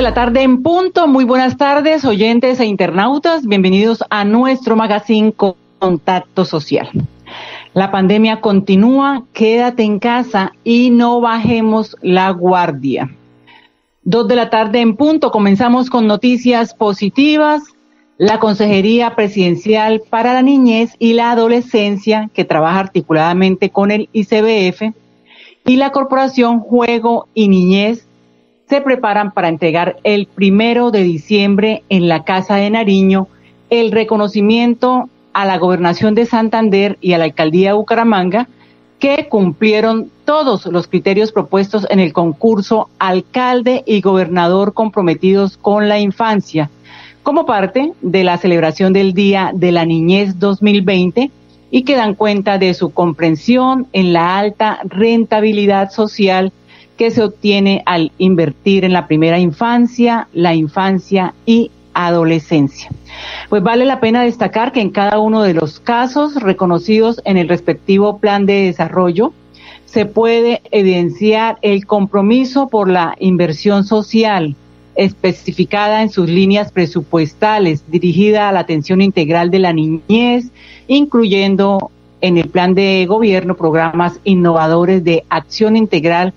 De la tarde en punto. Muy buenas tardes, oyentes e internautas. Bienvenidos a nuestro magazine Contacto Social. La pandemia continúa, quédate en casa y no bajemos la guardia. Dos de la tarde en punto. Comenzamos con noticias positivas. La Consejería Presidencial para la Niñez y la Adolescencia, que trabaja articuladamente con el ICBF, y la Corporación Juego y Niñez se preparan para entregar el primero de diciembre en la Casa de Nariño el reconocimiento a la Gobernación de Santander y a la Alcaldía de Bucaramanga que cumplieron todos los criterios propuestos en el concurso Alcalde y Gobernador comprometidos con la infancia, como parte de la celebración del Día de la Niñez 2020 y que dan cuenta de su comprensión en la alta rentabilidad social que se obtiene al invertir en la primera infancia, la infancia y adolescencia. Pues vale la pena destacar que en cada uno de los casos reconocidos en el respectivo plan de desarrollo se puede evidenciar el compromiso por la inversión social especificada en sus líneas presupuestales dirigida a la atención integral de la niñez, incluyendo en el plan de gobierno programas innovadores de acción integral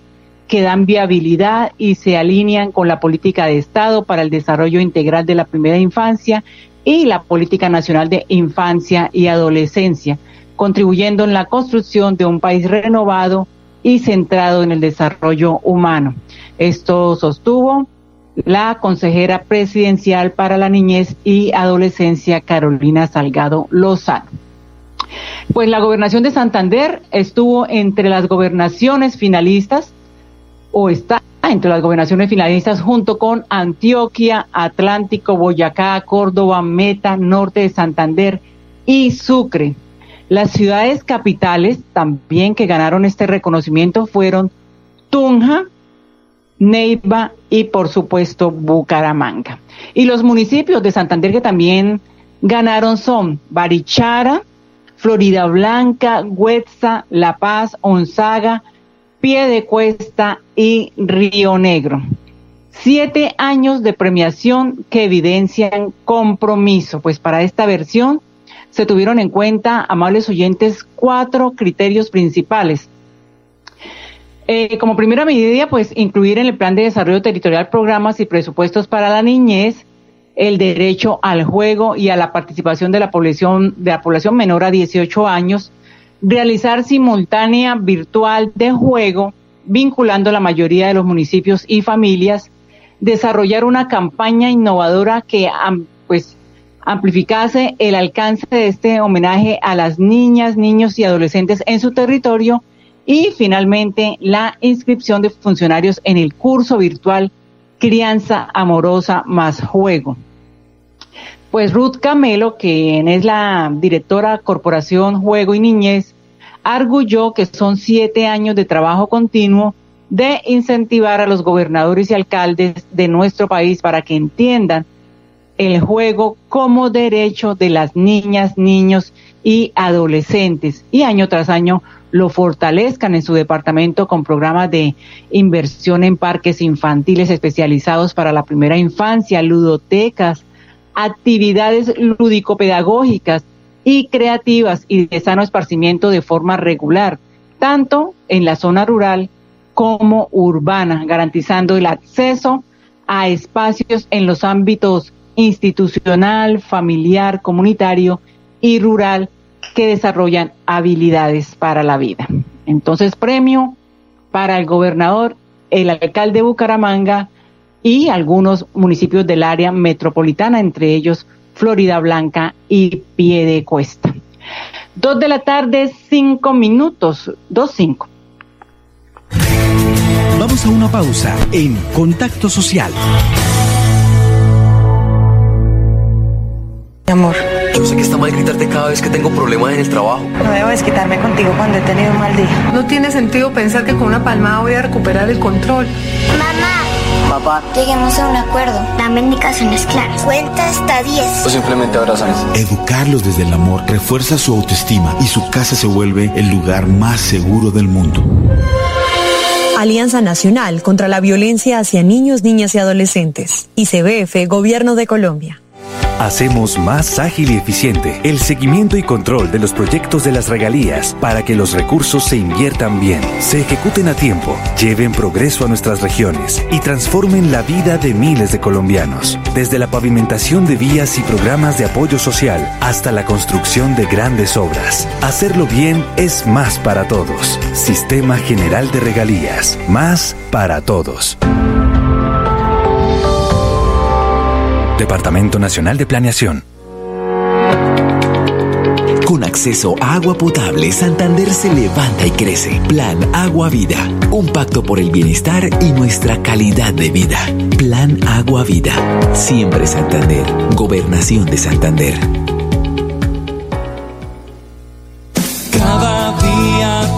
que dan viabilidad y se alinean con la política de Estado para el desarrollo integral de la primera infancia y la política nacional de infancia y adolescencia, contribuyendo en la construcción de un país renovado y centrado en el desarrollo humano. Esto sostuvo la consejera presidencial para la niñez y adolescencia, Carolina Salgado Lozano. Pues la gobernación de Santander estuvo entre las gobernaciones finalistas o está entre las gobernaciones finalistas junto con Antioquia, Atlántico, Boyacá, Córdoba, Meta, Norte de Santander y Sucre. Las ciudades capitales también que ganaron este reconocimiento fueron Tunja, Neiva y por supuesto Bucaramanga. Y los municipios de Santander que también ganaron son Barichara, Florida Blanca, Huetza, La Paz, Onzaga, Pie de Cuesta y Río Negro. Siete años de premiación que evidencian compromiso. Pues para esta versión se tuvieron en cuenta, amables oyentes, cuatro criterios principales. Eh, como primera medida, pues incluir en el plan de desarrollo territorial programas y presupuestos para la niñez, el derecho al juego y a la participación de la población, de la población menor a 18 años, realizar simultánea virtual de juego, vinculando la mayoría de los municipios y familias, desarrollar una campaña innovadora que pues amplificase el alcance de este homenaje a las niñas, niños y adolescentes en su territorio y finalmente la inscripción de funcionarios en el curso virtual Crianza Amorosa más Juego. Pues Ruth Camelo, quien es la directora Corporación Juego y Niñez, arguyó que son siete años de trabajo continuo de incentivar a los gobernadores y alcaldes de nuestro país para que entiendan el juego como derecho de las niñas, niños y adolescentes y año tras año lo fortalezcan en su departamento con programas de inversión en parques infantiles especializados para la primera infancia, ludotecas, actividades lúdico-pedagógicas y creativas y de sano esparcimiento de forma regular, tanto en la zona rural como urbana, garantizando el acceso a espacios en los ámbitos institucional, familiar, comunitario y rural que desarrollan habilidades para la vida. Entonces, premio para el gobernador, el alcalde de Bucaramanga, y algunos municipios del área metropolitana, entre ellos Florida Blanca y pie de cuesta. Dos de la tarde, cinco minutos, dos cinco. Vamos a una pausa en Contacto Social. Mi amor. Yo sé que está mal gritarte cada vez que tengo problemas en el trabajo. No debo desquitarme contigo cuando he tenido un mal día. No tiene sentido pensar que con una palmada voy a recuperar el control. Mamá. Papá. Lleguemos a un acuerdo. Dame indicaciones claras. Cuenta hasta 10. O simplemente abrazarnos. Educarlos desde el amor refuerza su autoestima y su casa se vuelve el lugar más seguro del mundo. Alianza Nacional contra la Violencia hacia Niños, Niñas y Adolescentes. ICBF, Gobierno de Colombia. Hacemos más ágil y eficiente el seguimiento y control de los proyectos de las regalías para que los recursos se inviertan bien, se ejecuten a tiempo, lleven progreso a nuestras regiones y transformen la vida de miles de colombianos. Desde la pavimentación de vías y programas de apoyo social hasta la construcción de grandes obras. Hacerlo bien es más para todos. Sistema General de Regalías. Más para todos. Departamento Nacional de Planeación. Con acceso a agua potable, Santander se levanta y crece. Plan Agua Vida. Un pacto por el bienestar y nuestra calidad de vida. Plan Agua Vida. Siempre Santander. Gobernación de Santander. Cada día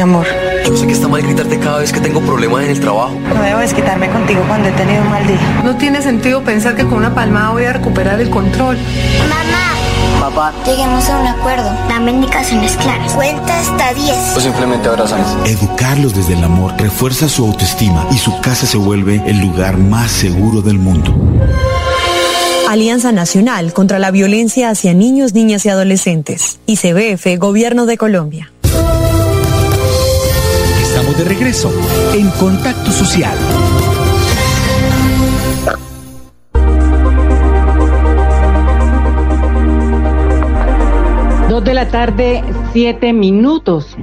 Amor. Yo sé que está mal gritarte cada vez que tengo problemas en el trabajo. No debo desquitarme contigo cuando he tenido un mal día. No tiene sentido pensar que con una palmada voy a recuperar el control. Mamá. Papá. Lleguemos a un acuerdo. Dame indicaciones claras. Cuenta hasta 10. O simplemente abrazarnos. Educarlos desde el amor refuerza su autoestima y su casa se vuelve el lugar más seguro del mundo. Alianza Nacional contra la Violencia hacia Niños, Niñas y Adolescentes. ICBF, Gobierno de Colombia. De regreso en Contacto Social. Dos de la tarde, siete minutos.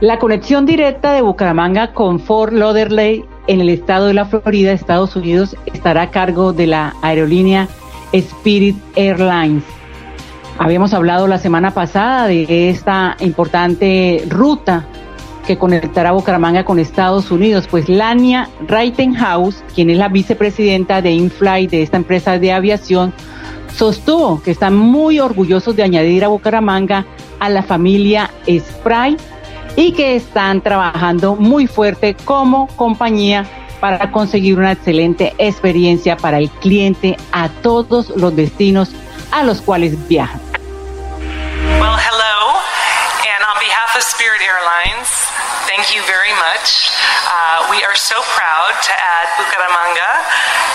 La conexión directa de Bucaramanga con Fort Lauderdale en el estado de la Florida, Estados Unidos, estará a cargo de la aerolínea Spirit Airlines. Habíamos hablado la semana pasada de esta importante ruta que conectará Bucaramanga con Estados Unidos, pues Lania Reitenhaus, quien es la vicepresidenta de InFly de esta empresa de aviación, sostuvo que están muy orgullosos de añadir a Bucaramanga a la familia Spray y que están trabajando muy fuerte como compañía para conseguir una excelente experiencia para el cliente a todos los destinos a los cuales viajan. Thank you very much. Uh, we are so proud to add Bucaramanga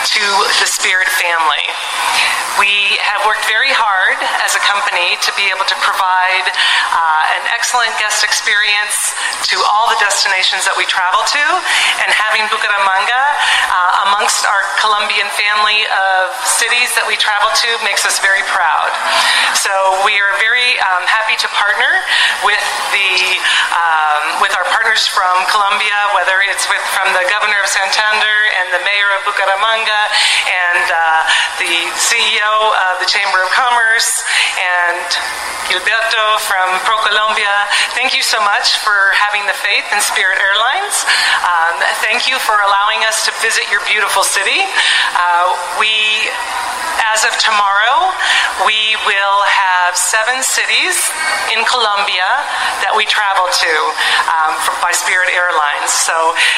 to the Spirit family. We have worked very hard as a company to be able to provide uh, an excellent guest experience to all the destinations that we travel to, and having Bucaramanga uh, amongst our Colombian family of cities that we travel to makes us very proud. So we are very um, happy to partner with the um, with our partners from Colombia, whether it's with from the governor of Santander and the mayor of Bucaramanga and uh, the CEO of the Chamber of Commerce and Gilberto from ProColombia. Thank you so much for having the faith in Spirit Airlines. Um, thank you for allowing us to visit your beautiful city. Uh, we as of tomorrow, we will have seven cities in Colombia that we travel to um, by Spirit Airlines. So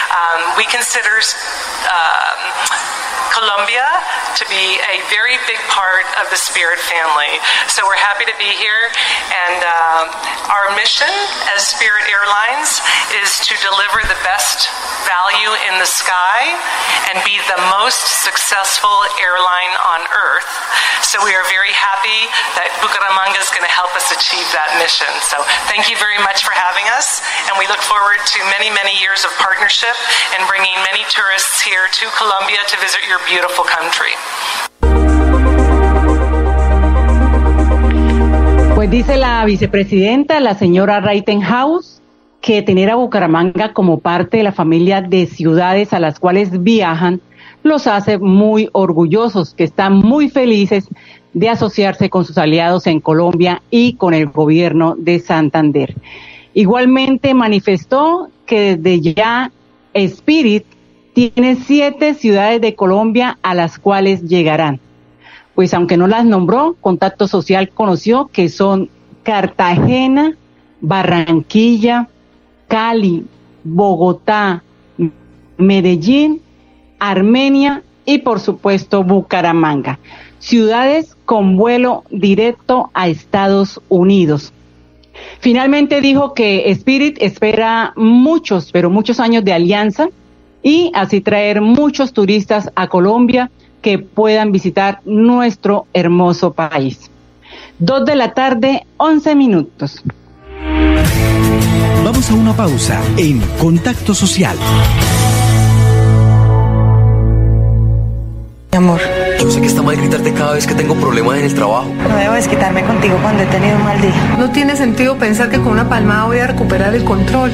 um, we consider um, Colombia to be a very big part of the Spirit family. So we're happy to be here. And um, our mission as Spirit Airlines is to deliver the best value in the sky and be the most successful airline on earth. So we are very happy that Bucaramanga is going to help us achieve that mission. So thank you very much for having us, and we look forward to many, many years of partnership and bringing many tourists here to Colombia to visit your beautiful country. Pues dice la vicepresidenta, la señora Reitenhaus, que tener a Bucaramanga como parte de la familia de ciudades a las cuales viajan los hace muy orgullosos, que están muy felices de asociarse con sus aliados en Colombia y con el gobierno de Santander. Igualmente manifestó que desde ya Spirit tiene siete ciudades de Colombia a las cuales llegarán. Pues aunque no las nombró, Contacto Social conoció que son Cartagena, Barranquilla, Cali, Bogotá, Medellín, Armenia y por supuesto Bucaramanga. Ciudades con vuelo directo a Estados Unidos. Finalmente dijo que Spirit espera muchos, pero muchos años de alianza y así traer muchos turistas a Colombia que puedan visitar nuestro hermoso país. Dos de la tarde, once minutos. Vamos a una pausa en Contacto Social. Mi amor. Yo sé que está mal gritarte cada vez que tengo problemas en el trabajo. No debo desquitarme contigo cuando he tenido un mal día. No tiene sentido pensar que con una palmada voy a recuperar el control.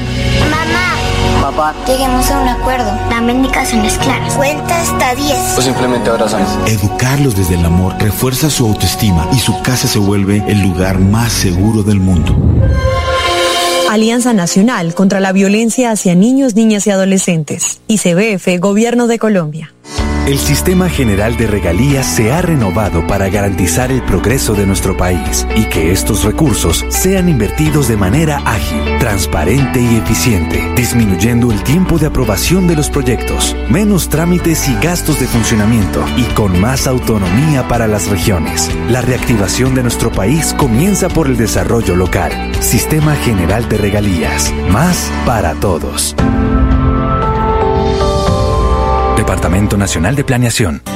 Mamá. Papá. Lleguemos a un acuerdo. Dame indicaciones claras. Cuenta hasta 10. O simplemente abrázame. Educarlos desde el amor refuerza su autoestima y su casa se vuelve el lugar más seguro del mundo. Alianza Nacional contra la Violencia hacia Niños, Niñas y Adolescentes. ICBF, Gobierno de Colombia. El Sistema General de Regalías se ha renovado para garantizar el progreso de nuestro país y que estos recursos sean invertidos de manera ágil, transparente y eficiente, disminuyendo el tiempo de aprobación de los proyectos, menos trámites y gastos de funcionamiento y con más autonomía para las regiones. La reactivación de nuestro país comienza por el desarrollo local. Sistema General de Regalías. Más para todos. Departamento Nacional de Planeación.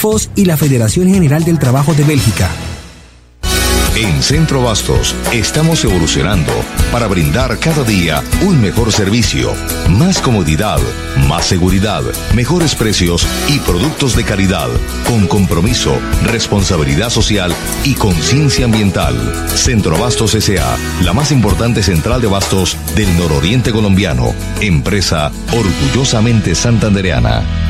FOS y la Federación General del Trabajo de Bélgica. En Centro Bastos estamos evolucionando para brindar cada día un mejor servicio, más comodidad, más seguridad, mejores precios y productos de calidad, con compromiso, responsabilidad social y conciencia ambiental. Centro Bastos S.A., la más importante central de bastos del nororiente colombiano, empresa orgullosamente santandereana.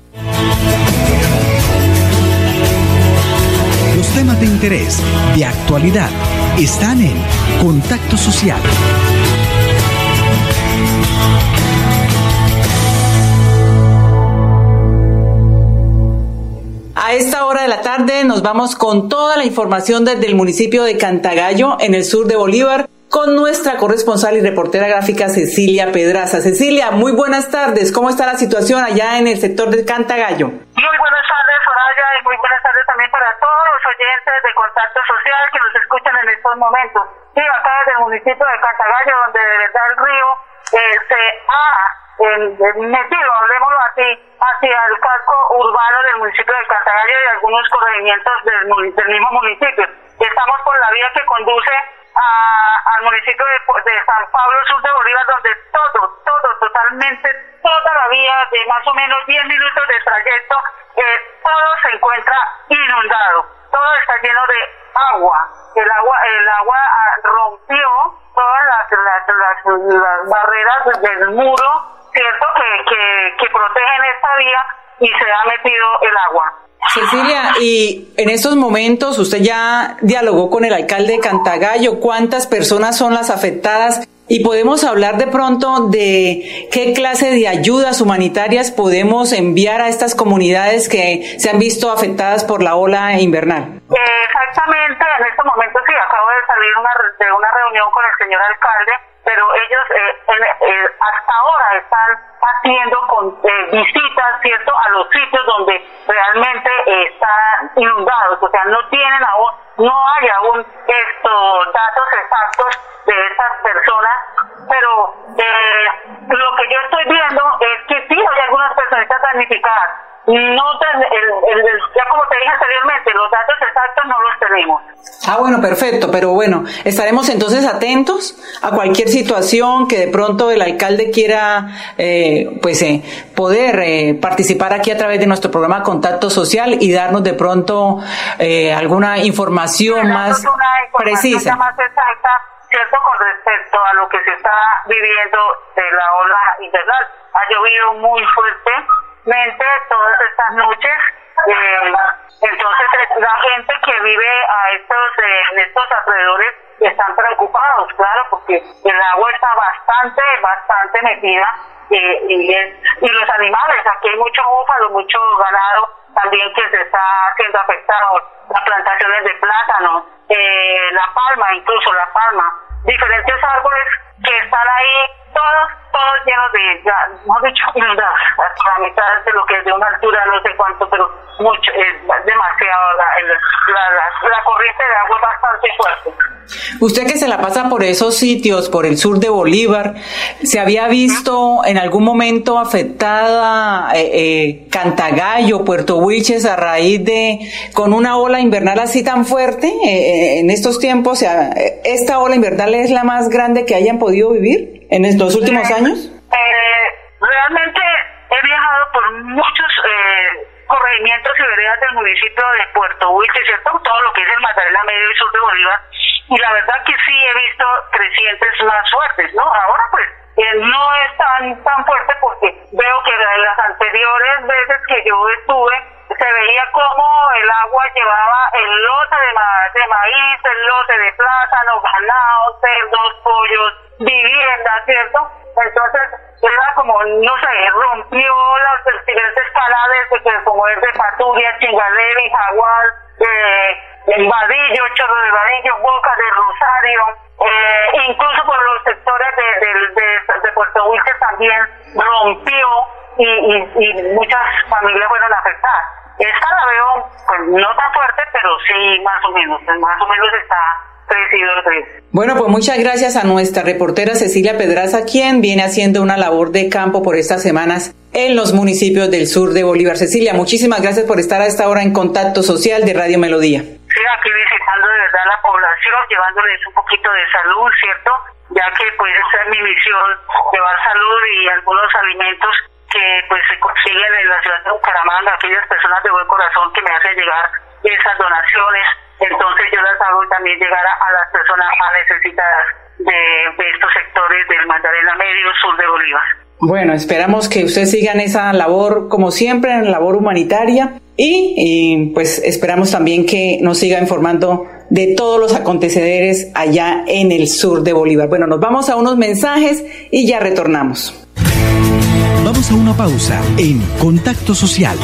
Los temas de interés, de actualidad, están en Contacto Social. A esta hora de la tarde nos vamos con toda la información desde el municipio de Cantagallo, en el sur de Bolívar, con nuestra corresponsal y reportera gráfica Cecilia Pedraza. Cecilia, muy buenas tardes. ¿Cómo está la situación allá en el sector de Cantagallo? Muy oyentes de Contacto Social que nos escuchan en estos momentos. Sí, acá desde el municipio de Cantagallo, donde de verdad el río eh, se ha metido, hablemoslo así, hacia el casco urbano del municipio de Cantagallo y algunos corregimientos del, del mismo municipio. Estamos por la vía que conduce al municipio de, San Pablo, sur de Bolívar, donde todo, todo, totalmente, toda la vía de más o menos 10 minutos de trayecto, eh, todo se encuentra inundado, todo está lleno de agua. El agua, el agua ah, rompió todas las, las, las, barreras del muro, ¿cierto? Que, que, que protegen esta vía y se ha metido el agua. Cecilia, y en estos momentos usted ya dialogó con el alcalde de Cantagallo. ¿Cuántas personas son las afectadas? Y podemos hablar de pronto de qué clase de ayudas humanitarias podemos enviar a estas comunidades que se han visto afectadas por la ola invernal. Exactamente, en este momento sí, acabo de salir una, de una reunión con el señor alcalde, pero ellos eh, eh, hasta ahora están haciendo con, eh, visitas, ¿cierto?, a los sitios donde realmente están inundados, o sea, no tienen aún, no hay aún estos datos exactos de estas personas, pero lo que yo estoy viendo es que sí hay algunas personas damnificadas, no, el, ya como te dije anteriormente, los datos exactos no los tenemos. Ah, bueno, perfecto, pero bueno, estaremos entonces atentos a cualquier situación que de pronto el alcalde quiera, eh, pues, eh, poder eh, participar aquí a través de nuestro programa Contacto Social y darnos de pronto alguna información más precisa. Más exacta, cierto, con respecto a lo que se está viviendo de la ola invernal. Ha llovido muy fuerte todas estas noches. Eh, entonces la gente que vive a estos eh, en estos alrededores están preocupados, claro, porque el agua está bastante, bastante metida eh, y, y los animales, aquí hay mucho búfalo, mucho ganado también que se está siendo afectado, las plantaciones de plátano, la palma, incluso la palma, diferentes árboles que están ahí todos, todos llenos de, ya, hemos dicho, inundados, hasta la mitad de lo que es de una altura, no sé cuánto, pero mucho, es demasiado, la, la, la, corriente de agua es bastante fuerte. Usted que se la pasa por esos sitios, por el sur de Bolívar, ¿se había visto en algún momento afectada eh, eh, Cantagallo, Puerto Huiches a raíz de, con una ola invernal así tan fuerte eh, en estos tiempos? O sea, ¿esta ola invernal es la más grande que hayan podido vivir? en estos últimos años? Eh, realmente he viajado por muchos eh, corregimientos y veredas del municipio de Puerto Huiche, ¿cierto? Todo lo que es el Magdalena Medio y Sur de Bolívar. Y la verdad que sí he visto crecientes más fuertes, ¿no? Ahora pues eh, no es tan, tan fuerte porque veo que en las anteriores veces que yo estuve se veía como el agua llevaba el lote de, de maíz, el lote de plátano, ganado, cerdos, pollos, vivienda, ¿cierto? Entonces, era como, no sé, rompió las diferentes canales, pues, como es de Paturia, Chingalera, Jaguar, eh, Vadillo, Chorro de Vadillo, Boca de Rosario, eh, incluso por los sectores de, de, de, Puerto Wilches también rompió y, y, y muchas familias fueron afectadas. Esta la veo, pues no tan fuerte, pero sí más o menos, más o menos está bueno, pues muchas gracias a nuestra reportera Cecilia Pedraza, quien viene haciendo una labor de campo por estas semanas en los municipios del sur de Bolívar. Cecilia, muchísimas gracias por estar a esta hora en contacto social de Radio Melodía. Sí, aquí visitando de verdad la población, llevándoles un poquito de salud, ¿cierto? Ya que pues esa es mi misión, llevar salud y algunos alimentos que pues se consiguen en la ciudad de Bucaramanga, aquellas personas de buen corazón que me hacen llegar esas donaciones entonces yo las hago también llegar a, las personas más necesitadas de, estos sectores del Magdalena Medio Sur de Bolívar. Bueno, esperamos que ustedes sigan esa labor como siempre, en labor humanitaria y, pues esperamos también que nos siga informando de todos los acontecederes allá en el sur de Bolívar. Bueno, nos vamos a unos mensajes y ya retornamos. Vamos a una pausa en Contacto Social.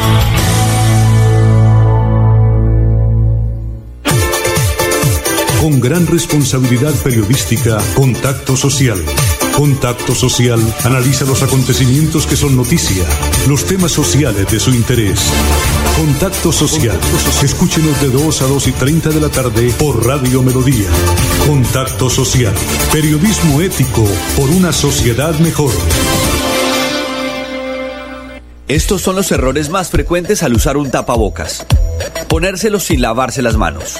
Con gran responsabilidad periodística, Contacto Social. Contacto Social analiza los acontecimientos que son noticia, los temas sociales de su interés. Contacto Social. Escúchenos de 2 a 2 y 30 de la tarde por Radio Melodía. Contacto Social. Periodismo ético por una sociedad mejor. Estos son los errores más frecuentes al usar un tapabocas. Ponérselo sin lavarse las manos.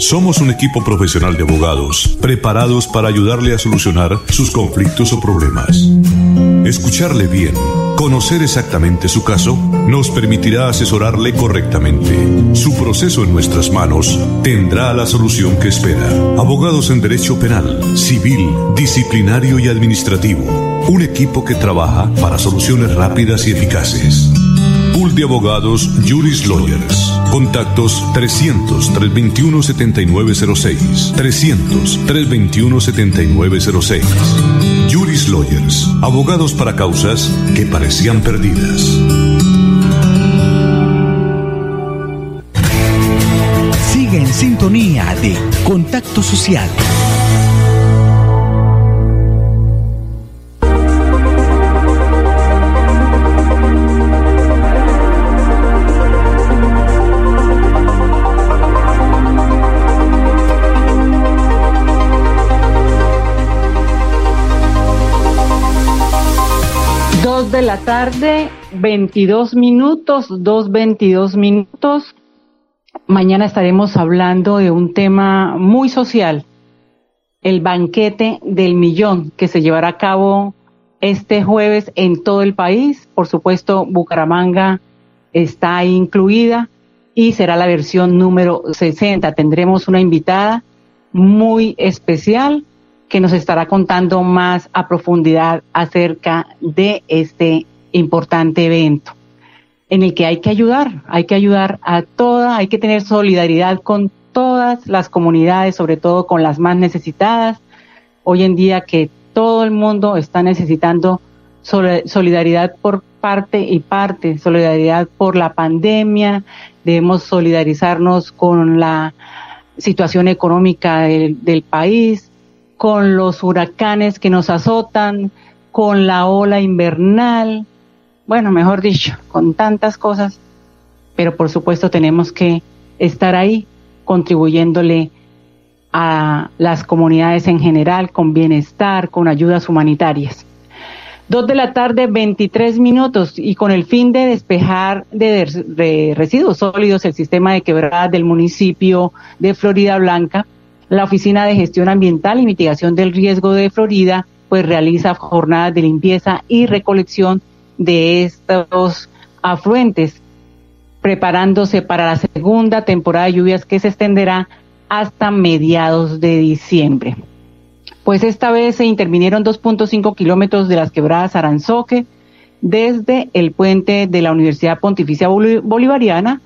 Somos un equipo profesional de abogados preparados para ayudarle a solucionar sus conflictos o problemas. Escucharle bien, conocer exactamente su caso, nos permitirá asesorarle correctamente. Su proceso en nuestras manos tendrá la solución que espera. Abogados en Derecho Penal, Civil, Disciplinario y Administrativo. Un equipo que trabaja para soluciones rápidas y eficaces. De abogados Juris Lawyers. Contactos 300-321-7906. 300-321-7906. Juris Lawyers. Abogados para causas que parecían perdidas. Sigue en sintonía de Contacto Social. La tarde, 22 minutos, 2.22 minutos. Mañana estaremos hablando de un tema muy social, el banquete del millón que se llevará a cabo este jueves en todo el país. Por supuesto, Bucaramanga está incluida y será la versión número 60. Tendremos una invitada muy especial que nos estará contando más a profundidad acerca de este importante evento en el que hay que ayudar, hay que ayudar a toda, hay que tener solidaridad con todas las comunidades, sobre todo con las más necesitadas. Hoy en día que todo el mundo está necesitando solidaridad por parte y parte, solidaridad por la pandemia, debemos solidarizarnos con la situación económica del, del país, con los huracanes que nos azotan, con la ola invernal, bueno, mejor dicho, con tantas cosas, pero por supuesto tenemos que estar ahí contribuyéndole a las comunidades en general con bienestar, con ayudas humanitarias. Dos de la tarde, 23 minutos, y con el fin de despejar de, residuos sólidos el sistema de quebradas del municipio de Florida Blanca, la Oficina de Gestión Ambiental y Mitigación del Riesgo de Florida pues realiza jornadas de limpieza y recolección de estos afluentes, preparándose para la segunda temporada de lluvias que se extenderá hasta mediados de diciembre. Pues esta vez se intervinieron 2.5 kilómetros de las quebradas Aranzoque desde el puente de la Universidad Pontificia Bolivariana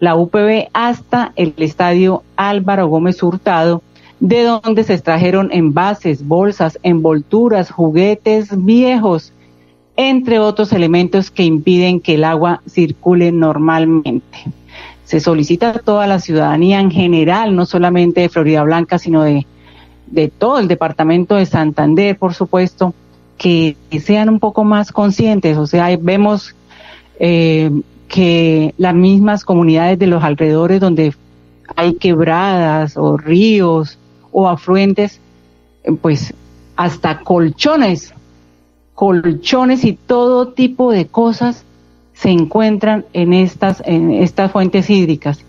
la UPB hasta el estadio Álvaro Gómez Hurtado, de donde se extrajeron envases, bolsas, envolturas, juguetes viejos, entre otros elementos que impiden que el agua circule normalmente. Se solicita a toda la ciudadanía en general, no solamente de Florida Blanca, sino de, de todo el departamento de Santander, por supuesto, que sean un poco más conscientes. O sea, vemos eh, que las mismas comunidades de los alrededores donde hay quebradas o ríos o afluentes, eh, pues hasta colchones, colchones y todo tipo de cosas se encuentran en estas, en estas fuentes hídricas.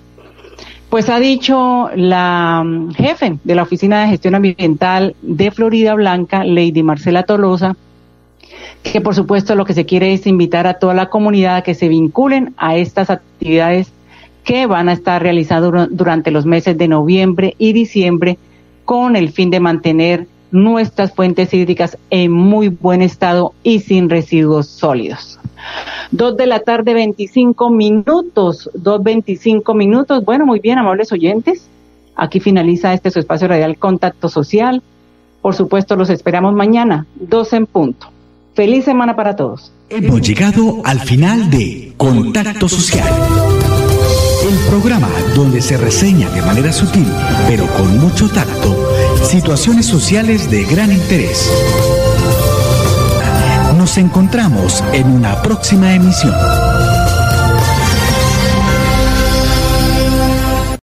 Pues ha dicho la mm, jefe de la Oficina de Gestión Ambiental de Florida Blanca, Lady Marcela Tolosa, que por supuesto lo que se quiere es invitar a toda la comunidad a que se vinculen a estas actividades que van a estar realizadas durante los meses de noviembre y diciembre con el fin de mantener nuestras fuentes hídricas en muy buen estado y sin residuos sólidos. Dos de la tarde, 25 minutos, dos 25 minutos. Bueno, muy bien, amables oyentes. Aquí finaliza este su espacio radial Contacto Social. Por supuesto, los esperamos mañana, dos en punto. Feliz semana para todos. Hemos llegado al final de Contacto Social. El programa donde se reseña de manera sutil, pero con mucho tacto, situaciones sociales de gran interés. Nos encontramos en una próxima emisión.